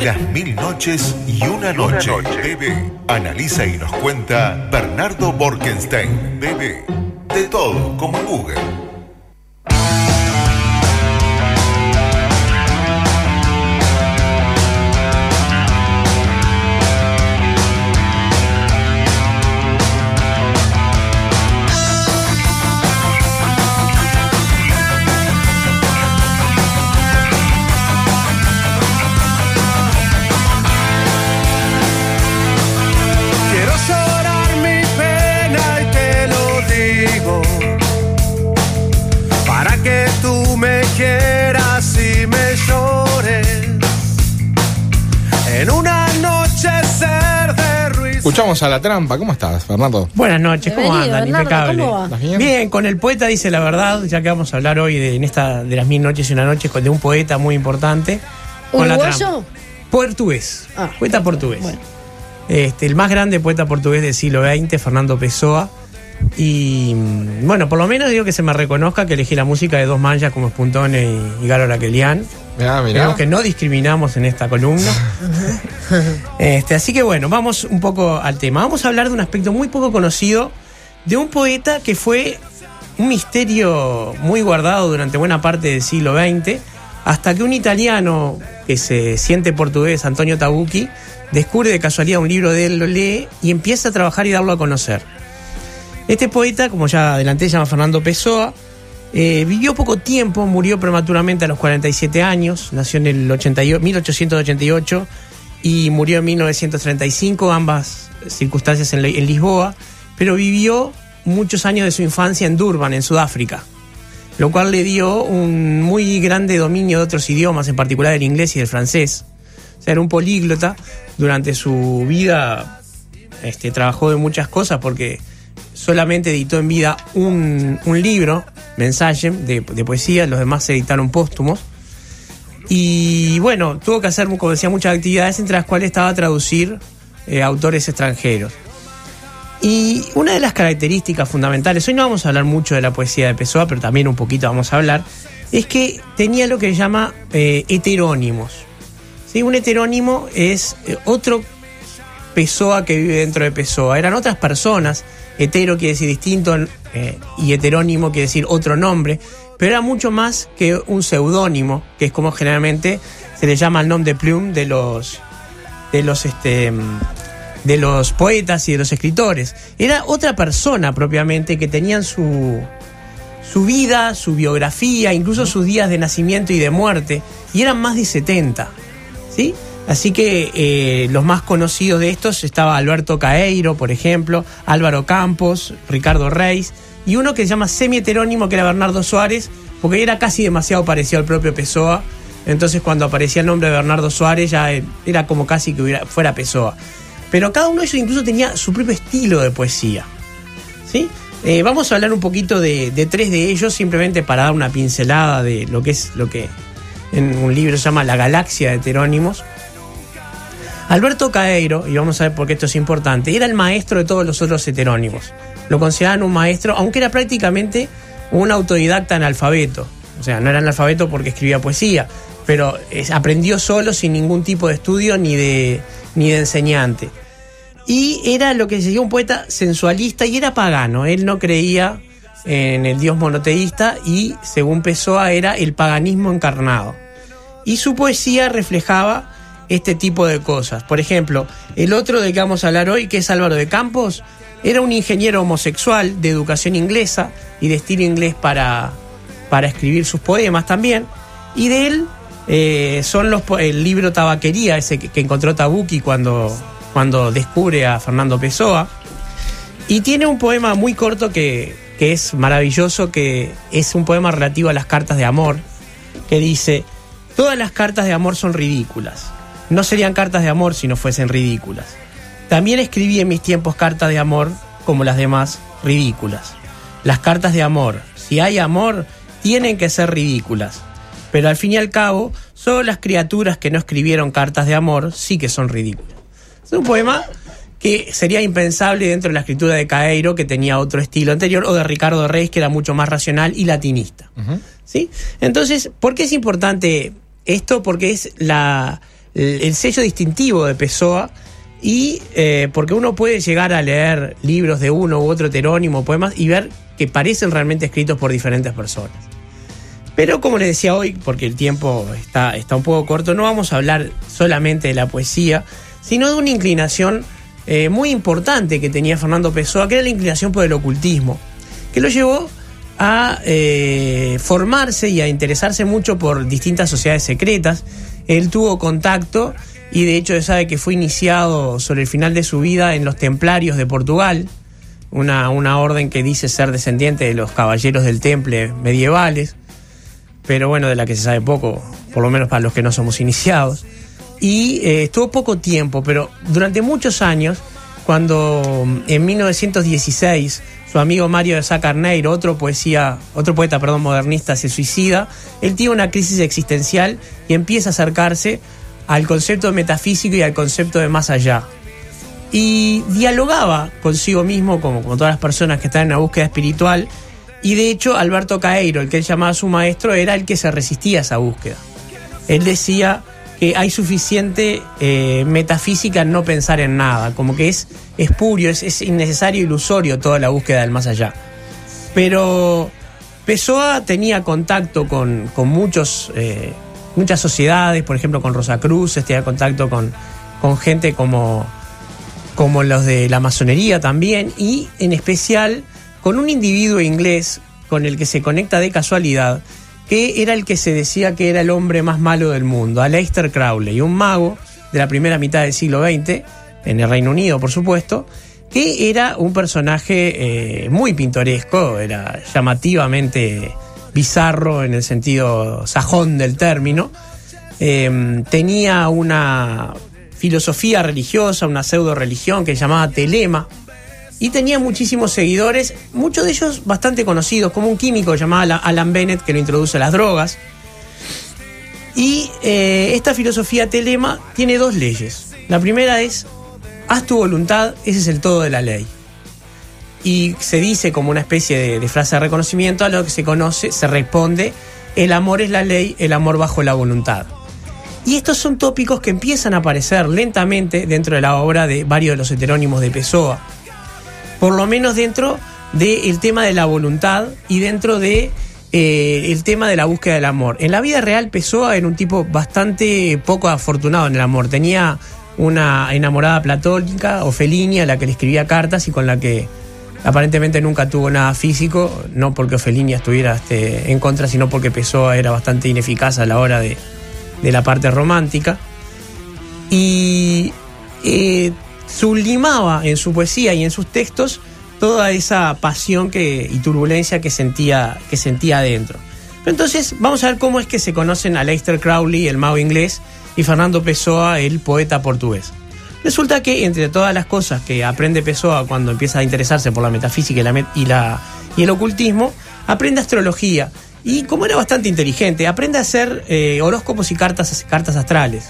Las mil noches y una noche. Bebé. Analiza y nos cuenta Bernardo Borkenstein. Bebé. De todo, como Google. Escuchamos a la trampa. ¿Cómo estás, Fernando? Buenas noches, ¿cómo Bienvenido, andan? Bernardo, Impecable. ¿cómo va? ¿Estás bien? Bien, con el poeta dice la verdad, ya que vamos a hablar hoy de, en esta de las mil noches y una noche con de un poeta muy importante. Con la ¿Uruguayo? trampa. Portugués. Ah, poeta portugués. bueno. Este, el más grande poeta portugués del siglo XX, Fernando Pessoa. Y mm, bueno, por lo menos digo que se me reconozca que elegí la música de dos manchas como Spuntone y, y Galo Raquelian. Mirá, mirá. Vemos que no discriminamos en esta columna. este, así que bueno, vamos un poco al tema. Vamos a hablar de un aspecto muy poco conocido de un poeta que fue un misterio muy guardado durante buena parte del siglo XX, hasta que un italiano que se siente portugués, Antonio Tabucchi, descubre de casualidad un libro de él, lo lee y empieza a trabajar y darlo a conocer. Este poeta, como ya adelanté, se llama Fernando Pessoa. eh, vivió poco tiempo, murió prematuramente a los 47 años, nació en el 88 1888 y murió en 1935, ambas circunstancias en, Li- en Lisboa, pero vivió muchos años de su infancia en Durban, en Sudáfrica, lo cual le dio un muy grande dominio de otros idiomas, en particular el inglés y el francés. O sea, era un políglota. Durante su vida este, trabajó de muchas cosas porque solamente editó en vida un, un libro, mensaje de, de poesía, los demás se editaron póstumos. Y bueno, tuvo que hacer, como decía, muchas actividades, entre las cuales estaba traducir eh, autores extranjeros. Y una de las características fundamentales, hoy no vamos a hablar mucho de la poesía de Pessoa, pero también un poquito vamos a hablar, es que tenía lo que se llama eh, heterónimos. ¿Sí? Un heterónimo es eh, otro Pessoa que vive dentro de Pessoa. Eran otras personas. Hetero quiere decir distinto y heterónimo quiere decir otro nombre. Pero era mucho más que un seudónimo, que es como generalmente se le llama el nombre de plume de los de los este de los poetas y de los escritores. Era otra persona propiamente que tenían su su vida, su biografía, incluso sus días de nacimiento y de muerte, y eran más de 70. ¿sí? Así que eh, los más conocidos de estos estaba Alberto Caeiro, por ejemplo, Álvaro Campos, Ricardo Reis, y uno que se llama semi-heterónimo, que era Bernardo Suárez, porque era casi demasiado parecido al propio Pessoa. Entonces cuando aparecía el nombre de Bernardo Suárez ya eh, era como casi que fuera Pessoa. Pero cada uno de ellos incluso tenía su propio estilo de poesía. ¿sí? Eh, vamos a hablar un poquito de, de tres de ellos, simplemente para dar una pincelada de lo que es lo que en un libro se llama La Galaxia de Heterónimos. Alberto Caeiro, y vamos a ver por qué esto es importante, era el maestro de todos los otros heterónimos. Lo consideraban un maestro, aunque era prácticamente un autodidacta analfabeto. O sea, no era analfabeto porque escribía poesía, pero aprendió solo sin ningún tipo de estudio ni de, ni de enseñante. Y era lo que se un poeta sensualista y era pagano. Él no creía en el dios monoteísta y, según Pessoa, era el paganismo encarnado. Y su poesía reflejaba este tipo de cosas. Por ejemplo, el otro de que vamos a hablar hoy, que es Álvaro de Campos, era un ingeniero homosexual de educación inglesa y de estilo inglés para, para escribir sus poemas también. Y de él eh, son los el libro Tabaquería, ese que, que encontró Tabucchi cuando, cuando descubre a Fernando Pessoa. Y tiene un poema muy corto que, que es maravilloso, que es un poema relativo a las cartas de amor, que dice, todas las cartas de amor son ridículas. No serían cartas de amor si no fuesen ridículas. También escribí en mis tiempos cartas de amor, como las demás, ridículas. Las cartas de amor, si hay amor, tienen que ser ridículas. Pero al fin y al cabo, solo las criaturas que no escribieron cartas de amor sí que son ridículas. Es un poema que sería impensable dentro de la escritura de Caeiro, que tenía otro estilo anterior, o de Ricardo Reis, que era mucho más racional y latinista. ¿Sí? Entonces, ¿por qué es importante esto? Porque es la, el, el sello distintivo de Pessoa y eh, porque uno puede llegar a leer libros de uno u otro heterónimo, poemas y ver que parecen realmente escritos por diferentes personas. Pero como les decía hoy, porque el tiempo está, está un poco corto, no vamos a hablar solamente de la poesía, sino de una inclinación eh, muy importante que tenía Fernando Pessoa, que era la inclinación por el ocultismo, que lo llevó a eh, formarse y a interesarse mucho por distintas sociedades secretas. Él tuvo contacto y de hecho sabe que fue iniciado sobre el final de su vida en los Templarios de Portugal, una, una orden que dice ser descendiente de los caballeros del Temple medievales, pero bueno, de la que se sabe poco, por lo menos para los que no somos iniciados. Y eh, estuvo poco tiempo, pero durante muchos años, cuando mm, en 1916 su amigo Mario de Sá Carneiro, otro poesía, otro poeta, perdón, modernista, se suicida, él tiene una crisis existencial y empieza a acercarse al concepto metafísico y al concepto de más allá. Y dialogaba consigo mismo, como, como todas las personas que están en la búsqueda espiritual, y de hecho Alberto Caeiro, el que él llamaba su maestro, era el que se resistía a esa búsqueda. Él decía que hay suficiente eh, metafísica en no pensar en nada, como que es espurio, es, es innecesario, ilusorio toda la búsqueda del más allá. Pero Pessoa tenía contacto con, con muchos, eh, muchas sociedades, por ejemplo con Rosacruz, tenía contacto con, con gente como, como los de la masonería también, y en especial con un individuo inglés con el que se conecta de casualidad, que era el que se decía que era el hombre más malo del mundo, Aleister Crowley, un mago de la primera mitad del siglo XX, en el Reino Unido por supuesto, que era un personaje eh, muy pintoresco, era llamativamente bizarro en el sentido sajón del término, eh, tenía una filosofía religiosa, una pseudo religión que se llamaba Telema, y tenía muchísimos seguidores, muchos de ellos bastante conocidos, como un químico llamado Alan Bennett que lo introduce a las drogas. Y eh, esta filosofía telema tiene dos leyes. La primera es, haz tu voluntad, ese es el todo de la ley. Y se dice como una especie de, frase de reconocimiento a lo que se conoce, se responde, el amor es la ley, el amor bajo la voluntad. Y estos son tópicos que empiezan a aparecer lentamente dentro de la obra de varios de los heterónimos de Pessoa por lo menos dentro del tema de la voluntad y dentro de eh, el tema de la búsqueda del amor. En la vida real Pessoa era un tipo bastante poco afortunado en el amor. Tenía una enamorada platónica, Ofelia, a la que le escribía cartas y con la que aparentemente nunca tuvo nada físico, no porque Ofelia estuviera este, en contra, sino porque Pessoa era bastante ineficaz a la hora de, la parte romántica. Y eh, sublimaba en su poesía y en sus textos toda esa pasión y turbulencia que sentía, que sentía adentro. Entonces vamos a ver cómo es que se conocen a Leicester Crowley, el mago inglés, y Fernando Pessoa, el poeta portugués. Resulta que entre todas las cosas que aprende Pessoa cuando empieza a interesarse por la metafísica y, el ocultismo, aprende astrología. Y como era bastante inteligente, aprende a hacer eh, horóscopos y cartas, astrales.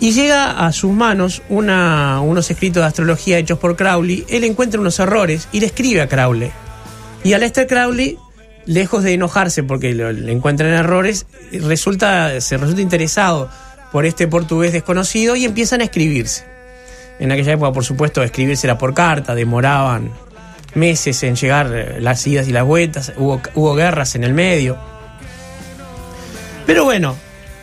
Y llega a sus manos unos escritos de astrología hechos por Crowley. Él encuentra unos errores y le escribe a Crowley. Y a Lester Crowley, lejos de enojarse porque le encuentran errores, resulta, se resulta interesado por este portugués desconocido y empiezan a escribirse. En aquella época, por supuesto, escribirse era por carta, demoraban meses en llegar eh, las idas y las vueltas, hubo, hubo guerras en el medio. Pero bueno,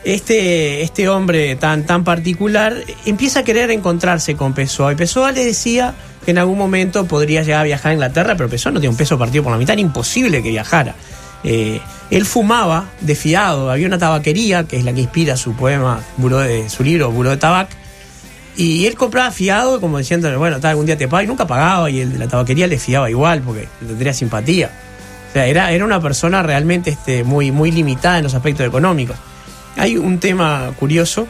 este, este hombre tan, tan particular empieza a querer encontrarse con Pessoa. Y Pessoa le decía que en algún momento podría llegar a viajar a Inglaterra, pero Pessoa no tiene un peso partido por la mitad, era imposible que viajara. Eh, él fumaba de fiado, había una tabaquería, que es la que inspira su poema, de, su libro Buró de Tabac, y él compraba fiado como diciendo, bueno, tal, algún día te pago, y nunca pagaba, y el de la tabaquería le fiaba igual, porque tendría simpatía. O sea, era, era una persona realmente este, muy, muy limitada en los aspectos económicos. Hay un tema curioso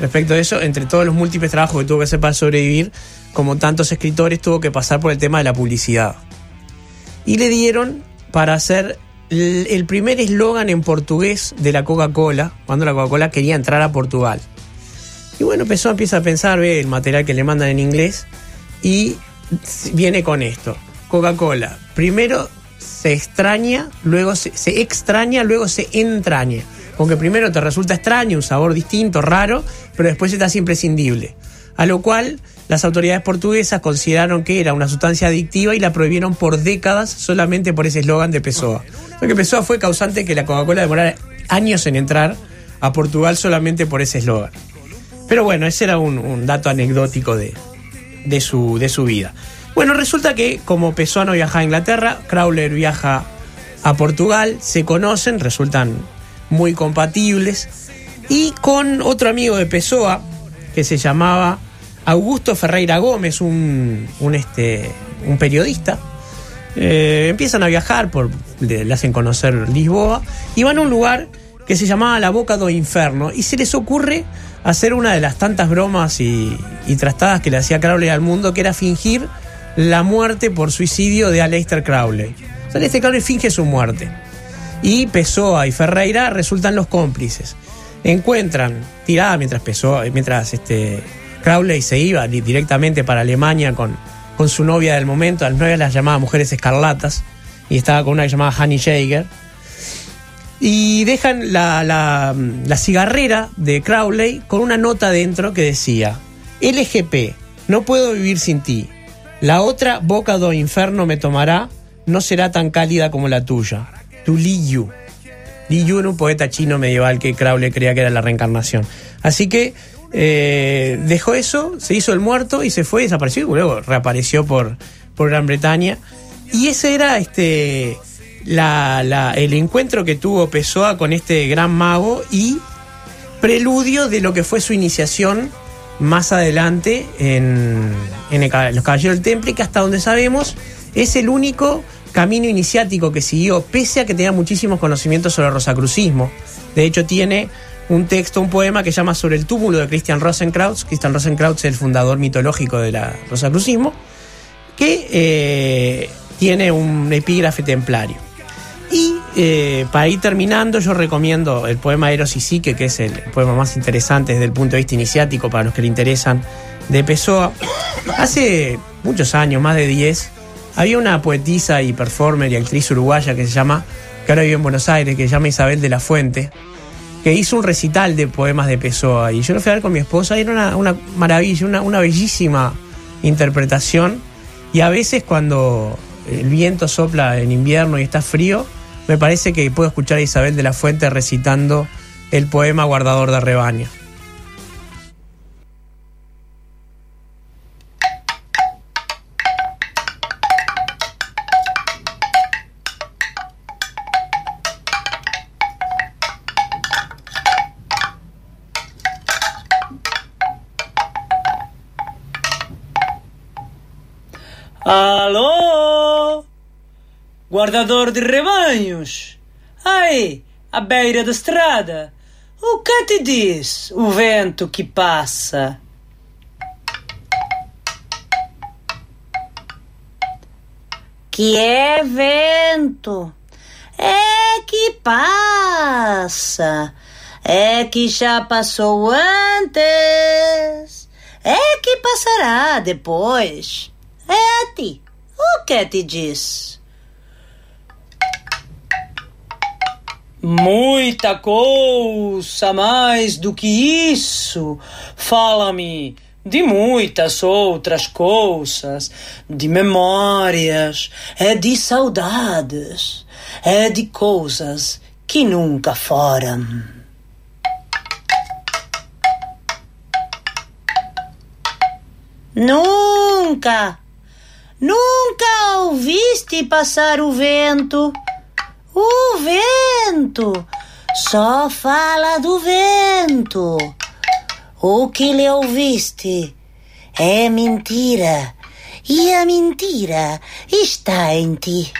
respecto a eso, entre todos los múltiples trabajos que tuvo que hacer para sobrevivir, como tantos escritores, tuvo que pasar por el tema de la publicidad. Y le dieron para hacer el primer eslogan en portugués de la Coca-Cola, cuando la Coca-Cola quería entrar a Portugal. Y bueno, empezó, empieza a pensar, ve el material que le mandan en inglés y viene con esto. Coca-Cola, primero se extraña, luego se, se extraña, luego se entraña. Como que primero te resulta extraño, un sabor distinto, raro, pero después hace imprescindible. A lo cual las autoridades portuguesas consideraron que era una sustancia adictiva y la prohibieron por décadas solamente por ese eslogan de Pessoa. Lo que Pessoa fue causante que la Coca-Cola demorara años en entrar a Portugal solamente por ese eslogan. Pero bueno, ese era un, dato anecdótico de, de, su, de su vida. Bueno, resulta que como Pessoa no viaja a Inglaterra, Crowler viaja a Portugal, se conocen, resultan muy compatibles. Y con otro amigo de Pessoa, que se llamaba Augusto Ferreira Gómez, un, un, este, un periodista, eh, empiezan a viajar, por, le, hacen conocer Lisboa, y van a un lugar que se llamaba La Boca do Inferno, y se les ocurre hacer una de las tantas bromas y, y trastadas que le hacía Crowley al mundo, que era fingir la muerte por suicidio de Aleister Crowley. O sea, Aleister Crowley finge su muerte. Y Pessoa y Ferreira resultan los cómplices. Encuentran, tirada mientras Pessoa, mientras este, Crowley se iba di- directamente para Alemania con, con su novia del momento, a las novias las llamaba mujeres escarlatas, y estaba con una llamada Honey Jaeger. Y dejan la, la, la cigarrera de Crowley con una nota dentro que decía: LGP, no puedo vivir sin ti. La otra boca do inferno me tomará, no será tan cálida como la tuya. Tu Li Yu. Li Yu era un poeta chino medieval que Crowley creía que era la reencarnación. Así que eh, dejó eso, se hizo el muerto y se fue, desapareció y luego reapareció por, por Gran Bretaña. Y ese era este la- el encuentro que tuvo Pessoa con este gran mago y preludio de lo que fue su iniciación más adelante en, en el los Caballeros del Temple, que hasta donde sabemos es el único camino iniciático que siguió, pese a que tenía muchísimos conocimientos sobre el rosacrucismo. De hecho, tiene un texto, un poema que llama sobre el túmulo de Christian Rosenkrautz. Christian Rosenkrautz es el fundador mitológico del rosacrucismo, que eh, tiene un epígrafe templario. Y eh, para ir terminando, yo recomiendo el poema Eros y Psique, que es el poema más interesante desde el punto de vista iniciático para los que le interesan, de Pessoa. Hace muchos años, más de 10, había una poetisa y performer y actriz uruguaya que se llama, que ahora vive en Buenos Aires, que se llama Isabel de la Fuente, que hizo un recital de poemas de Pessoa. Y yo lo fui a ver con mi esposa y era una, maravilla, una, una bellísima interpretación. Y a veces cuando el viento sopla en invierno y está frío, me parece que puedo escuchar a Isabel de la Fuente recitando el poema Guardador de Rebaño. Alô? Guardador de rebanhos? Aí, à beira da estrada. O que te diz o vento que passa? Que é vento, é que passa, é que já passou antes, é que passará depois. É a ti, o que te diz? Muita coisa mais do que isso. Fala-me de muitas outras coisas, de memórias, é de saudades, é de coisas que nunca foram. Nunca, nunca ouviste passar o vento. O vento só fala do vento. O que lhe ouviste é mentira, e a mentira está em ti.